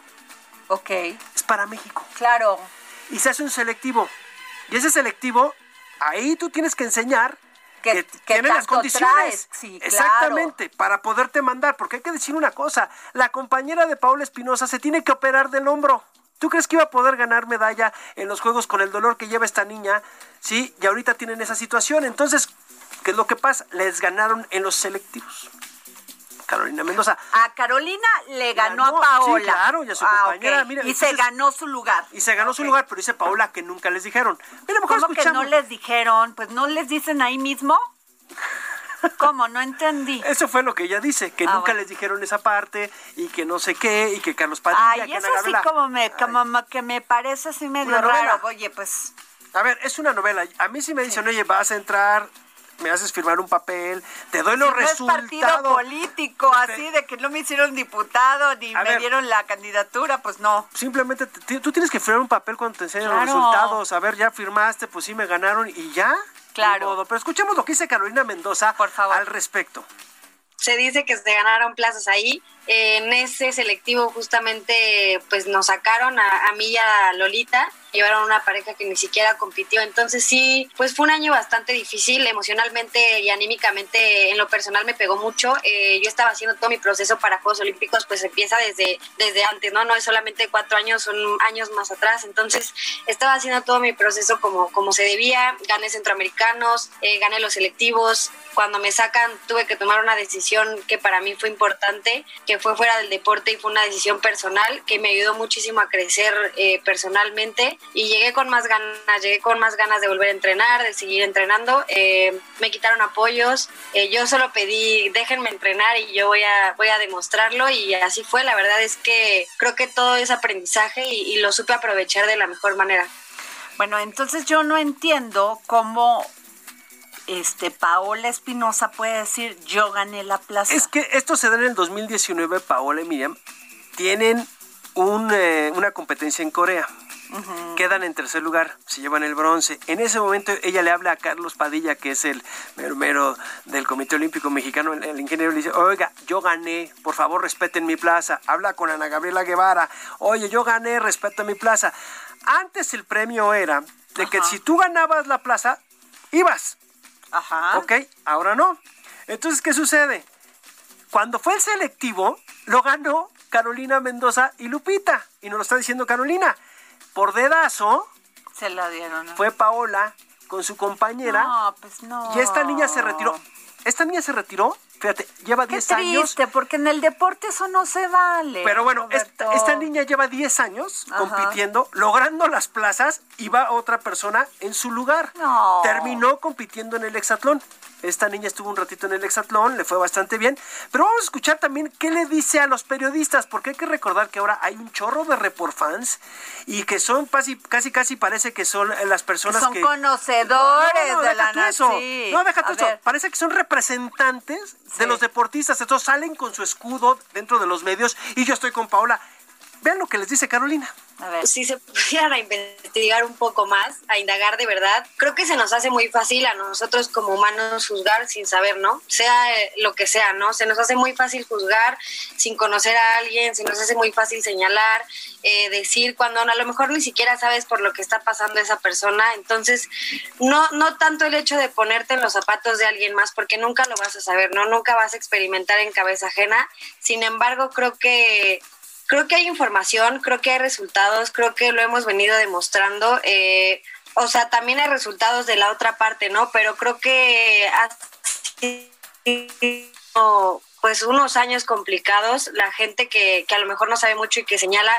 [SPEAKER 1] Ok.
[SPEAKER 6] Es para México.
[SPEAKER 1] Claro.
[SPEAKER 6] Y se hace un selectivo. Y ese selectivo, ahí tú tienes que enseñar que, tiene las condiciones.
[SPEAKER 1] Sí,
[SPEAKER 6] Exactamente, para poderte mandar. Porque hay que decir una cosa, la compañera de Paula Espinosa se tiene que operar del hombro. ¿Tú crees que iba a poder ganar medalla en los Juegos con el dolor que lleva esta niña? Sí, y ahorita tienen esa situación. Entonces, ¿qué es lo que pasa? Les ganaron en los selectivos. Carolina Mendoza.
[SPEAKER 1] A Carolina le ganó, a Paola.
[SPEAKER 6] Sí, claro, y a su ah, compañera.
[SPEAKER 1] y se ganó su lugar.
[SPEAKER 6] Y se ganó su lugar, pero dice Paola que nunca les dijeron.
[SPEAKER 1] Mira, mejor ¿Cómo que no les dijeron? Pues no les dicen ahí mismo. ¿Cómo? No entendí.
[SPEAKER 6] Eso fue lo que ella dice, que ah, nunca les dijeron esa parte y que no sé qué y que Carlos Padilla,
[SPEAKER 1] Ay, eso sí como me, como que me parece así medio raro. Oye, pues...
[SPEAKER 6] A ver, es una novela. A mí sí me dicen, oye, vas a entrar, me haces firmar un papel, te doy los resultados.
[SPEAKER 1] No es partido político, así de que no me hicieron diputado ni me dieron la candidatura, pues no.
[SPEAKER 6] Simplemente tú tienes que firmar un papel cuando te enseñan los resultados. A ver, ya firmaste, pues sí me ganaron y ya.
[SPEAKER 1] Claro.
[SPEAKER 6] Pero escuchemos lo que dice Carolina Mendoza Por favor. al respecto.
[SPEAKER 7] Se dice que se ganaron plazas ahí en ese selectivo justamente pues nos sacaron a, mí y a Lolita, llevaron una pareja que ni siquiera compitió, entonces sí, pues fue un año bastante difícil emocionalmente y anímicamente, en lo personal me pegó mucho, eh, yo estaba haciendo todo mi proceso para Juegos Olímpicos, pues empieza desde, desde antes, ¿no? No es solamente cuatro años, son años más atrás, entonces estaba haciendo todo mi proceso como, como se debía, gané centroamericanos, eh, gané los selectivos, cuando me sacan tuve que tomar una decisión que para mí fue importante, que fue fuera del deporte y fue una decisión personal que me ayudó muchísimo a crecer eh, personalmente y llegué con más ganas, llegué con más ganas de volver a entrenar, de seguir entrenando. Eh, me quitaron apoyos, eh, yo solo pedí déjenme entrenar y yo voy a, voy a demostrarlo y así fue. La verdad es que creo que todo es aprendizaje y, y lo supe aprovechar de la mejor manera.
[SPEAKER 1] Bueno, entonces yo no entiendo cómo este Paola Espinosa puede decir yo gané la plaza.
[SPEAKER 6] Es que esto se da en el 2019, Paola y Miriam tienen eh, una competencia en Corea. Quedan en tercer lugar, se llevan el bronce. En ese momento ella le habla a Carlos Padilla, que es el mero, del Comité Olímpico Mexicano, el, ingeniero le dice, oiga, yo gané, por favor respeten mi plaza. Habla con Ana Gabriela Guevara, oye, yo gané, respeta mi plaza. Antes el premio era de que si tú ganabas la plaza, ibas.
[SPEAKER 1] Ajá.
[SPEAKER 6] Ok, ahora no. Entonces, ¿qué sucede? Cuando fue el selectivo, lo ganó Carolina Mendoza y Lupita. Y nos lo está diciendo Carolina. Por dedazo.
[SPEAKER 1] Se la dieron.
[SPEAKER 6] Fue Paola con su compañera.
[SPEAKER 1] No, pues no.
[SPEAKER 6] Y esta niña se retiró. Esta niña se retiró Fíjate, lleva 10 años.
[SPEAKER 1] porque en el deporte eso no se vale.
[SPEAKER 6] Pero bueno, esta, niña lleva 10 años compitiendo, logrando las plazas y va otra persona en su lugar.
[SPEAKER 1] No.
[SPEAKER 6] Terminó compitiendo en el hexatlón. Esta niña estuvo un ratito en el hexatlón, le fue bastante bien. Pero vamos a escuchar también qué le dice a los periodistas, porque hay que recordar que ahora hay un chorro de report fans y que son casi, casi, casi parece que son las personas
[SPEAKER 1] son
[SPEAKER 6] que.
[SPEAKER 1] Son conocedores de la
[SPEAKER 6] nación. No, déjate eso. Parece que son representantes de los deportistas. Estos salen con su escudo dentro de los medios y yo estoy con Paola. Vean lo que les dice Carolina.
[SPEAKER 7] A ver. Si se pudieran a investigar un poco más, a indagar de verdad, creo que se nos hace muy fácil a nosotros como humanos juzgar sin saber, ¿no? Sea eh, lo que sea, ¿no? Se nos hace muy fácil juzgar sin conocer a alguien, se nos hace muy fácil señalar, eh, decir cuando a lo mejor ni siquiera sabes por lo que está pasando esa persona. Entonces, no, no tanto el hecho de ponerte en los zapatos de alguien más, porque nunca lo vas a saber, ¿no? Nunca vas a experimentar en cabeza ajena. Sin embargo, creo que creo que hay información, creo que hay resultados, creo que lo hemos venido demostrando. Eh, o sea, también hay resultados de la otra parte, ¿no? Pero creo que pues unos años complicados, la gente que, que, a lo mejor no sabe mucho y que señala,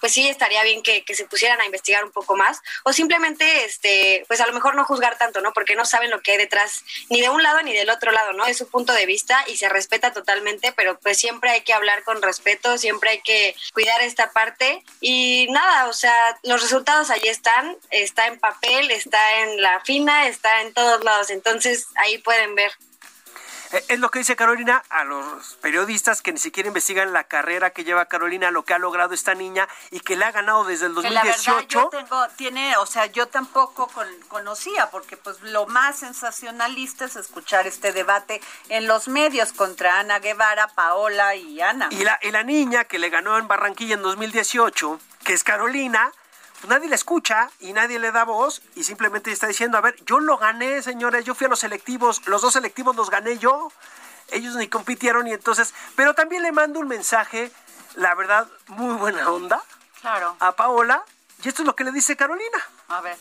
[SPEAKER 7] pues sí estaría bien que, que, se pusieran a investigar un poco más, o simplemente, este, pues a lo mejor no juzgar tanto, ¿no? Porque no saben lo que hay detrás, ni de un lado ni del otro lado, ¿no? Es su punto de vista y se respeta totalmente, pero pues siempre hay que hablar con respeto, siempre hay que cuidar esta parte y nada, o sea, los resultados ahí están, está en papel, está en la fina, está en todos lados, entonces ahí pueden ver.
[SPEAKER 6] Eh, es lo que dice Carolina a los periodistas que ni siquiera investigan la carrera que lleva Carolina, lo que ha logrado esta niña y que le ha ganado desde el 2018. la verdad
[SPEAKER 1] yo tengo, tiene, o sea, yo tampoco conocía, porque pues lo más sensacionalista es escuchar este debate en los medios contra Ana Guevara, Paola y Ana.
[SPEAKER 6] Y la, y la niña que le ganó en Barranquilla en 2018, que es Carolina, pues nadie le escucha y nadie le da voz y simplemente está diciendo, a ver, yo lo gané, señores, yo fui a los selectivos, los dos selectivos los gané yo, ellos ni compitieron y entonces, pero también le mando un mensaje, la verdad, muy buena onda
[SPEAKER 1] claro.
[SPEAKER 6] a Paola y esto es lo que le dice Carolina.
[SPEAKER 1] A ver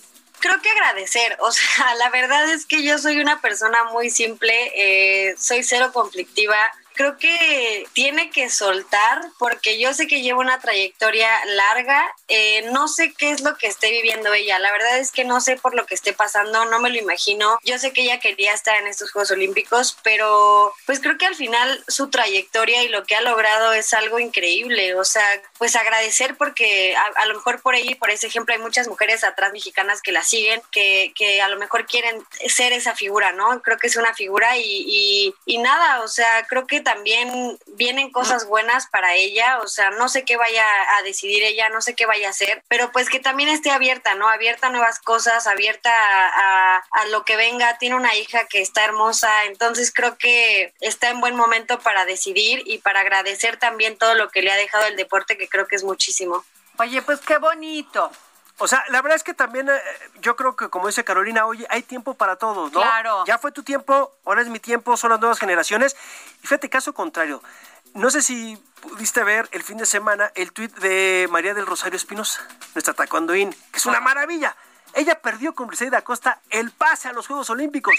[SPEAKER 7] creo que agradecer. O sea, la verdad es que yo soy una persona muy simple, eh, soy cero conflictiva creo que tiene que soltar porque yo sé que lleva una trayectoria larga, eh, no sé qué es lo que esté viviendo ella, la verdad es que no sé por lo que esté pasando, no me lo imagino, yo sé que ella quería estar en estos Juegos Olímpicos, pero pues creo que al final su trayectoria y lo que ha logrado es algo increíble, o sea, pues agradecer porque a, lo mejor por ahí, por ese ejemplo, hay muchas mujeres atrás mexicanas que la siguen, que, que a lo mejor quieren ser esa figura, ¿no? Creo que es una figura y, y nada, o sea, creo que también vienen cosas buenas para ella, o sea, no sé qué vaya a decidir ella, no sé qué vaya a hacer, pero pues que también esté abierta, ¿no? Abierta a nuevas cosas, abierta a, a, lo que venga, tiene una hija que está hermosa, entonces creo que está en buen momento para decidir y para agradecer también todo lo que le ha dejado el deporte, que creo que es muchísimo.
[SPEAKER 1] Oye, pues qué bonito.
[SPEAKER 6] O sea, la verdad es que también eh, yo creo que como dice Carolina, oye, hay tiempo para todos, ¿no?
[SPEAKER 1] Claro.
[SPEAKER 6] Ya fue tu tiempo, ahora es mi tiempo, son las nuevas generaciones. Y fíjate, caso contrario, no sé si pudiste ver el fin de semana el tuit de María del Rosario Espinosa, nuestra taekwondoín, que es una maravilla. Ella perdió con Briseida Acosta el pase a los Juegos Olímpicos.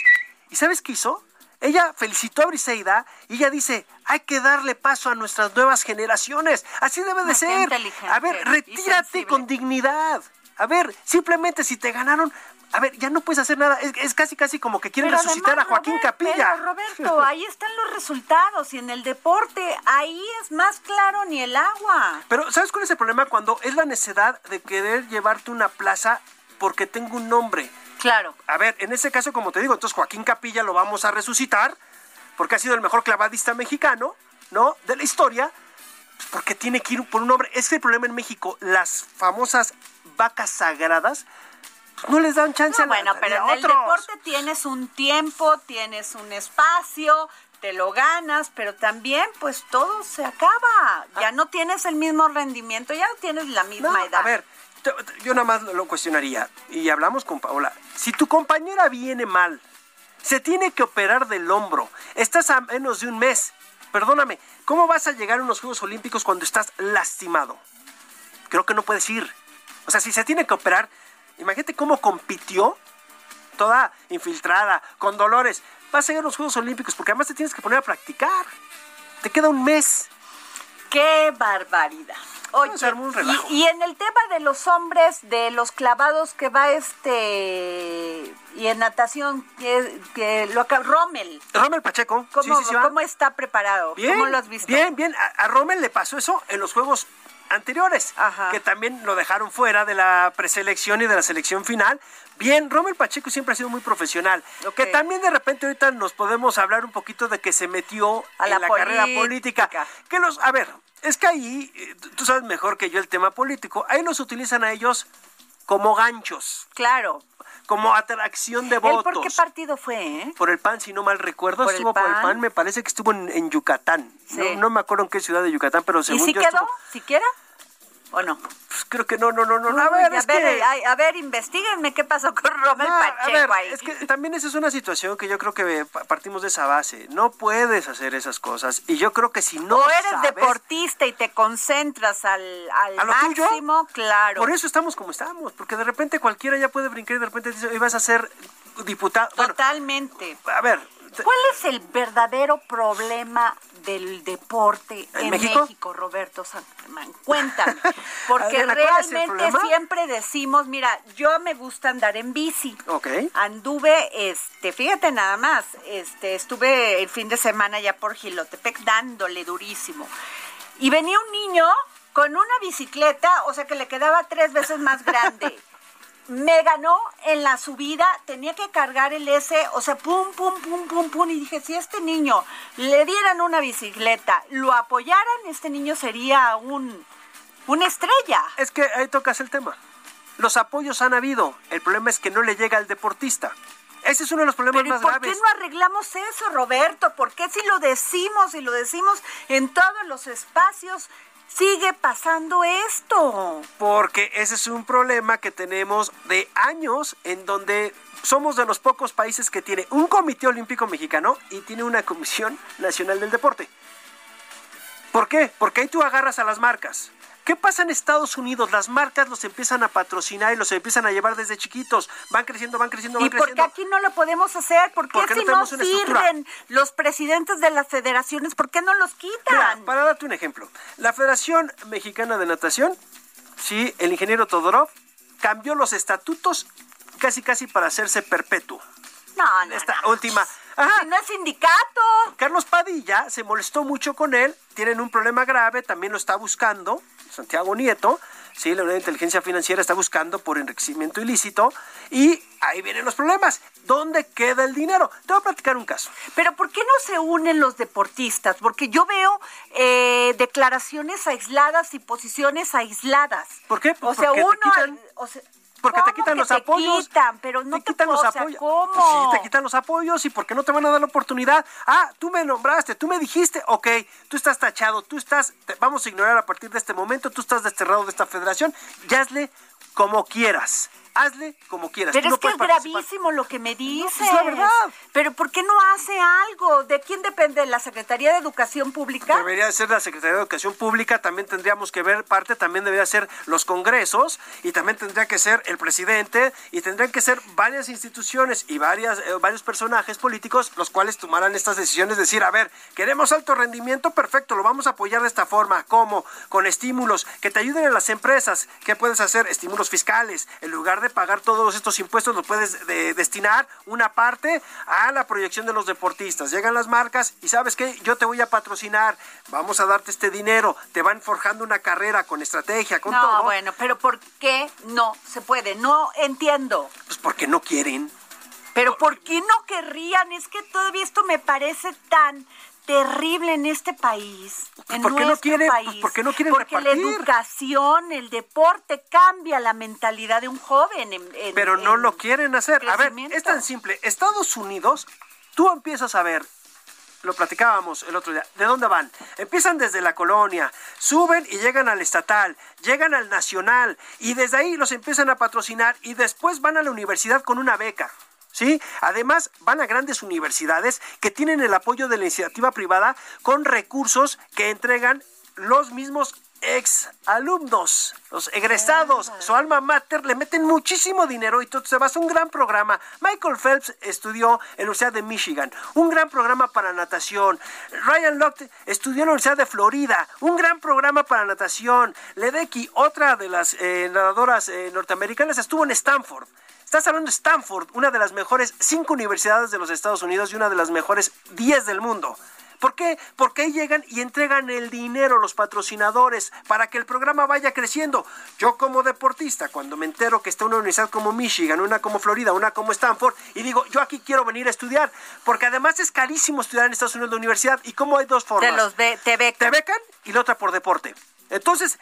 [SPEAKER 6] ¿Y sabes qué hizo? Ella felicitó a Briseida y ella dice, hay que darle paso a nuestras nuevas generaciones. Así debe de ser. A ver, retírate con dignidad. A ver, simplemente si te ganaron, a ver, ya no puedes hacer nada. Es, casi, casi como que quieren resucitar a Joaquín Capilla.
[SPEAKER 1] Pero Roberto, ahí están los resultados y en el deporte ahí es más claro ni el agua.
[SPEAKER 6] Pero ¿sabes cuál es el problema? Cuando es la necesidad de querer llevarte una plaza porque tengo un nombre.
[SPEAKER 1] Claro.
[SPEAKER 6] A ver, en ese caso, como te digo, entonces Joaquín Capilla lo vamos a resucitar porque ha sido el mejor clavadista mexicano, ¿no? De la historia porque tiene que ir por un nombre. Es el problema en México. Las famosas vacas sagradas no les dan chance a
[SPEAKER 1] Bueno, pero en el deporte tienes un tiempo, tienes un espacio, te lo ganas, pero también pues todo se acaba. Ya no tienes el mismo rendimiento, ya no tienes la misma edad.
[SPEAKER 6] A ver, yo nada más lo cuestionaría y hablamos con Paola. Si tu compañera viene mal, se tiene que operar del hombro, estás a menos de un mes, perdóname, ¿cómo vas a llegar a unos Juegos Olímpicos cuando estás lastimado? Creo que no puedes ir. O sea, si se tiene que operar, imagínate cómo compitió toda infiltrada, con dolores. Vas a ir a los Juegos Olímpicos porque además te tienes que poner a practicar. Te queda un mes.
[SPEAKER 1] ¡Qué barbaridad! Oye, y, en el tema de los hombres, de los clavados que va este y en natación que, que lo Rommel.
[SPEAKER 6] Rommel Pacheco.
[SPEAKER 1] ¿Cómo, ¿cómo está preparado?
[SPEAKER 6] Bien,
[SPEAKER 1] ¿Cómo lo has visto?
[SPEAKER 6] Bien, bien. A, a Rommel le pasó eso en los Juegos anteriores, que también lo dejaron fuera de la preselección y de la selección final. Bien, Rommel Pacheco siempre ha sido muy profesional. Que también de repente ahorita nos podemos hablar un poquito de que se metió
[SPEAKER 1] a
[SPEAKER 6] en
[SPEAKER 1] la,
[SPEAKER 6] carrera política. Que los, a ver, es que ahí, eh, tú sabes mejor que yo el tema político, ahí los utilizan a ellos como ganchos.
[SPEAKER 1] Claro.
[SPEAKER 6] Como atracción de votos.
[SPEAKER 1] ¿Por qué partido fue? Eh?
[SPEAKER 6] Por el PAN, si no mal recuerdo. estuvo por el PAN, me parece que estuvo en, Yucatán. No, me acuerdo en qué ciudad de Yucatán, pero según
[SPEAKER 1] ¿Y si quedó? ¿Siquiera? ¿O no?
[SPEAKER 6] Pues creo que no, no, no, no. A ver,
[SPEAKER 1] a
[SPEAKER 6] es
[SPEAKER 1] ver,
[SPEAKER 6] que...
[SPEAKER 1] ay, a ver, investiguenme qué pasó con
[SPEAKER 6] No, a
[SPEAKER 1] Pacheco
[SPEAKER 6] ver,
[SPEAKER 1] ahí.
[SPEAKER 6] es que también esa es una situación que yo creo que pa- partimos de esa base. No puedes hacer esas cosas. Y yo creo que si no
[SPEAKER 1] o eres
[SPEAKER 6] sabes-
[SPEAKER 1] deportista y te concentras al, al
[SPEAKER 6] ¿A lo tuyo?
[SPEAKER 1] máximo, claro.
[SPEAKER 6] Por eso estamos como estamos. Porque de repente cualquiera ya puede brincar y de repente dice, "Oye, vas a ser diputado. Bueno,
[SPEAKER 1] Totalmente.
[SPEAKER 6] a ver,
[SPEAKER 1] ¿Cuál es el verdadero problema del deporte
[SPEAKER 6] ¿En
[SPEAKER 1] en,
[SPEAKER 6] México?
[SPEAKER 1] México? Roberto Santamán? Cuéntame. Porque
[SPEAKER 6] Adriana, ¿cuál es el
[SPEAKER 1] realmente siempre decimos, mira, yo me gusta andar en bici.
[SPEAKER 6] ok.
[SPEAKER 1] Anduve, este, fíjate nada más, este, estuve el fin de semana ya por Gilotepec dándole durísimo. Y venía un niño con una bicicleta, o sea que le quedaba tres veces más grande. Me ganó en la subida, tenía que cargar el S, o sea, pum, pum, pum, pum, pum. Y dije, si a este niño le dieran una bicicleta, lo apoyaran, este niño sería un, una estrella.
[SPEAKER 6] Es que ahí tocas el tema. Los apoyos han habido. El problema es que no le llega al deportista. Ese es uno de los problemas
[SPEAKER 1] Pero ¿y
[SPEAKER 6] más
[SPEAKER 1] por qué
[SPEAKER 6] graves.
[SPEAKER 1] no arreglamos eso, Roberto? ¿Por qué si lo decimos y lo decimos en todos los espacios, sigue pasando esto?
[SPEAKER 6] Porque ese es un problema que tenemos de años en donde somos de los pocos países que tiene un comité olímpico mexicano y tiene una comisión nacional del deporte. ¿Por qué? Porque ahí tú agarras a las marcas. ¿Qué pasa en Estados Unidos? Las marcas los empiezan a patrocinar y los empiezan a llevar desde chiquitos. Van creciendo, van creciendo, van
[SPEAKER 1] ¿Y por qué
[SPEAKER 6] creciendo.
[SPEAKER 1] aquí no lo podemos hacer? ¿Por qué
[SPEAKER 6] Porque no
[SPEAKER 1] si no, sirven los presidentes de las federaciones, por qué no los
[SPEAKER 6] Mira,
[SPEAKER 1] quitan?
[SPEAKER 6] para darte un ejemplo, la Federación Mexicana de Natación, sí, el ingeniero Todorov cambió los estatutos casi casi para hacerse perpetuo.
[SPEAKER 1] No, no,
[SPEAKER 6] Esta
[SPEAKER 1] no.
[SPEAKER 6] última. Ajá.
[SPEAKER 1] Si no es sindicato.
[SPEAKER 6] Carlos Padilla se molestó mucho con él, tienen un problema grave, también lo está buscando, Santiago Nieto, sí, la Unidad de Inteligencia Financiera está buscando por enriquecimiento ilícito, y ahí vienen los problemas. ¿Dónde queda el dinero? Te voy a platicar un caso.
[SPEAKER 1] Pero ¿por qué no se unen los deportistas? Porque yo veo eh, declaraciones aisladas y posiciones aisladas.
[SPEAKER 6] ¿Por qué?
[SPEAKER 1] O
[SPEAKER 6] Pues
[SPEAKER 1] sea,
[SPEAKER 6] porque te
[SPEAKER 1] uno... o sea,
[SPEAKER 6] Porque te
[SPEAKER 1] ¿cómo
[SPEAKER 6] quitan los
[SPEAKER 1] te
[SPEAKER 6] apoyos.
[SPEAKER 1] quitan? pero no te,
[SPEAKER 6] quitan los apoyos.
[SPEAKER 1] ¿Cómo?
[SPEAKER 6] Pues sí, te quitan los apoyos y porque no te van a dar la oportunidad. Ah, tú me nombraste, tú me dijiste, ok, tú estás tachado, tú estás, te- vamos a ignorar a partir de este momento, tú estás desterrado de esta federación, y hazle como quieras. Hazle como quieras.
[SPEAKER 1] Pero
[SPEAKER 6] Tú no
[SPEAKER 1] es que es
[SPEAKER 6] participar.
[SPEAKER 1] gravísimo lo que me dices.
[SPEAKER 6] es la verdad.
[SPEAKER 1] Pero ¿por qué no hace algo? ¿De quién depende? ¿La Secretaría de Educación Pública?
[SPEAKER 6] Debería ser la Secretaría de Educación Pública, también tendríamos que ver parte, también debería ser los congresos y también tendría que ser el presidente y tendrían que ser varias instituciones y varias, eh, varios personajes políticos los cuales tomaran estas decisiones, decir, a ver, queremos alto rendimiento, perfecto, lo vamos a apoyar de esta forma, ¿cómo? Con estímulos que te ayuden a las empresas, ¿qué puedes hacer? Estímulos fiscales, en lugar de pagar todos estos impuestos, los puedes de- destinar una parte a la proyección de los deportistas. Llegan las marcas y sabes qué, yo te voy a patrocinar, vamos a darte este dinero, te van forjando una carrera con estrategia, con
[SPEAKER 1] no,
[SPEAKER 6] todo.
[SPEAKER 1] bueno, pero ¿por qué no se puede? No entiendo.
[SPEAKER 6] Pues porque no quieren.
[SPEAKER 1] Pero ¿por qué no querrían? Es que todavía esto me parece tan terrible en este país. en
[SPEAKER 6] ¿por qué no
[SPEAKER 1] nuestro
[SPEAKER 6] quieren? Pues,
[SPEAKER 1] país.
[SPEAKER 6] ¿por qué no quieren
[SPEAKER 1] Porque la educación, el deporte cambia la mentalidad de un joven. en- en-
[SPEAKER 6] pero no
[SPEAKER 1] en
[SPEAKER 6] lo quieren hacer. A ver, es tan simple. Estados Unidos, tú empiezas a ver, lo platicábamos el otro día, ¿de dónde van? Empiezan desde la colonia, suben y llegan al estatal, llegan al nacional y desde ahí los empiezan a patrocinar y después van a la universidad con una beca. ¿Sí? Además, van a grandes universidades que tienen el apoyo de la iniciativa privada con recursos que entregan los mismos ex alumnos, los egresados, su alma mater, le meten muchísimo dinero y todo se va a hacer un gran programa. Michael Phelps estudió en la Universidad de Michigan, un gran programa para natación. Ryan Lochte estudió en la Universidad de Florida, un gran programa para natación. Ledecky, otra de las eh, nadadoras eh, norteamericanas, estuvo en Stanford. Estás hablando de Stanford, una de las mejores cinco universidades de los Estados Unidos y una de las mejores diez del mundo. ¿Por qué? Porque ahí llegan y entregan el dinero los patrocinadores para que el programa vaya creciendo. Yo como deportista, cuando me entero que está una universidad como Michigan, una como Florida, una como Stanford, y digo, yo aquí quiero venir a estudiar, porque además es carísimo estudiar en Estados Unidos la universidad. ¿Y cómo hay dos formas?
[SPEAKER 1] Te los ve, te becan.
[SPEAKER 6] Te becan y la otra por deporte. Entonces,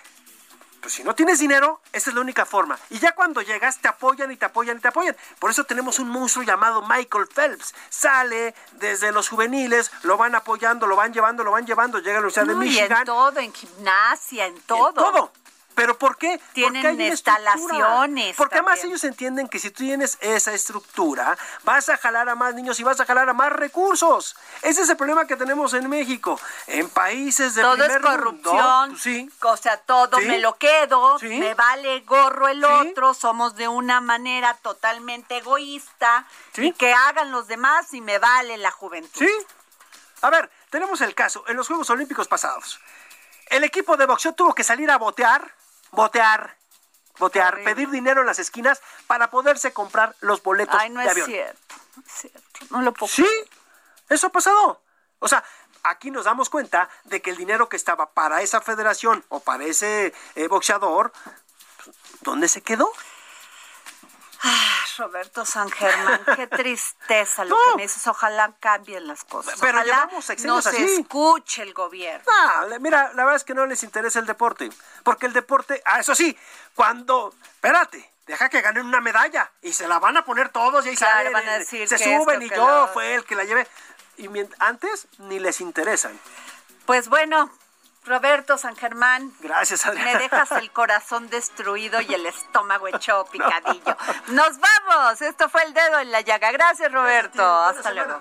[SPEAKER 6] pues si no tienes dinero, esa es la única forma. Y ya cuando llegas, te apoyan y te apoyan y te apoyan. Por eso tenemos un monstruo llamado Michael Phelps. Sale desde los juveniles, lo van apoyando, lo van llevando, lo van llevando, llega a la Universidad de
[SPEAKER 1] No, y en
[SPEAKER 6] Michigan.
[SPEAKER 1] todo, en gimnasia, en todo.
[SPEAKER 6] En todo. ¿Pero por qué?
[SPEAKER 1] Tienen
[SPEAKER 6] Porque hay
[SPEAKER 1] instalaciones.
[SPEAKER 6] Porque además ellos entienden que si tú tienes esa estructura, vas a jalar a más niños y vas a jalar a más recursos. Ese es el problema que tenemos en México. En países de
[SPEAKER 1] todo es
[SPEAKER 6] primer
[SPEAKER 1] corrupción,
[SPEAKER 6] sí.
[SPEAKER 1] o sea, todo
[SPEAKER 6] Sí.
[SPEAKER 1] me lo quedo,
[SPEAKER 6] Sí.
[SPEAKER 1] me vale gorro el
[SPEAKER 6] Sí.
[SPEAKER 1] otro, somos de una manera totalmente egoísta
[SPEAKER 6] Sí.
[SPEAKER 1] y que hagan los demás y me vale la juventud.
[SPEAKER 6] ¿Sí? A ver, tenemos el caso en los Juegos Olímpicos pasados. El equipo de boxeo tuvo que salir a botear, botear, botear,
[SPEAKER 1] Horrible.
[SPEAKER 6] pedir dinero en las esquinas para poderse comprar los boletos
[SPEAKER 1] Ay, no
[SPEAKER 6] de
[SPEAKER 1] es
[SPEAKER 6] avión.
[SPEAKER 1] cierto, no es cierto, no lo puedo
[SPEAKER 6] Sí, eso ha pasado. O sea, aquí nos damos cuenta de que el dinero que estaba para esa federación o para ese eh, boxeador, ¿dónde se quedó?
[SPEAKER 1] Ah, Roberto San Germán, qué tristeza lo
[SPEAKER 6] No.
[SPEAKER 1] que me dices. Ojalá cambien las cosas.
[SPEAKER 6] Pero
[SPEAKER 1] Ojalá no se
[SPEAKER 6] así.
[SPEAKER 1] escuche el gobierno.
[SPEAKER 6] Ah, mira, la verdad es que no les interesa el deporte. Porque el deporte, ah, eso sí, cuando, espérate, deja que ganen una medalla y se la van a poner todos y ahí
[SPEAKER 1] Claro,
[SPEAKER 6] salen,
[SPEAKER 1] van a decir
[SPEAKER 6] se suben y yo
[SPEAKER 1] lo-
[SPEAKER 6] fue el que la llevé. Y antes ni les interesan.
[SPEAKER 1] Pues bueno, Roberto San Germán,
[SPEAKER 6] Gracias, Adriana.
[SPEAKER 1] me dejas el corazón destruido y el estómago hecho picadillo. Nos vamos. Esto fue el dedo en la llaga. Gracias, Roberto. Hasta luego.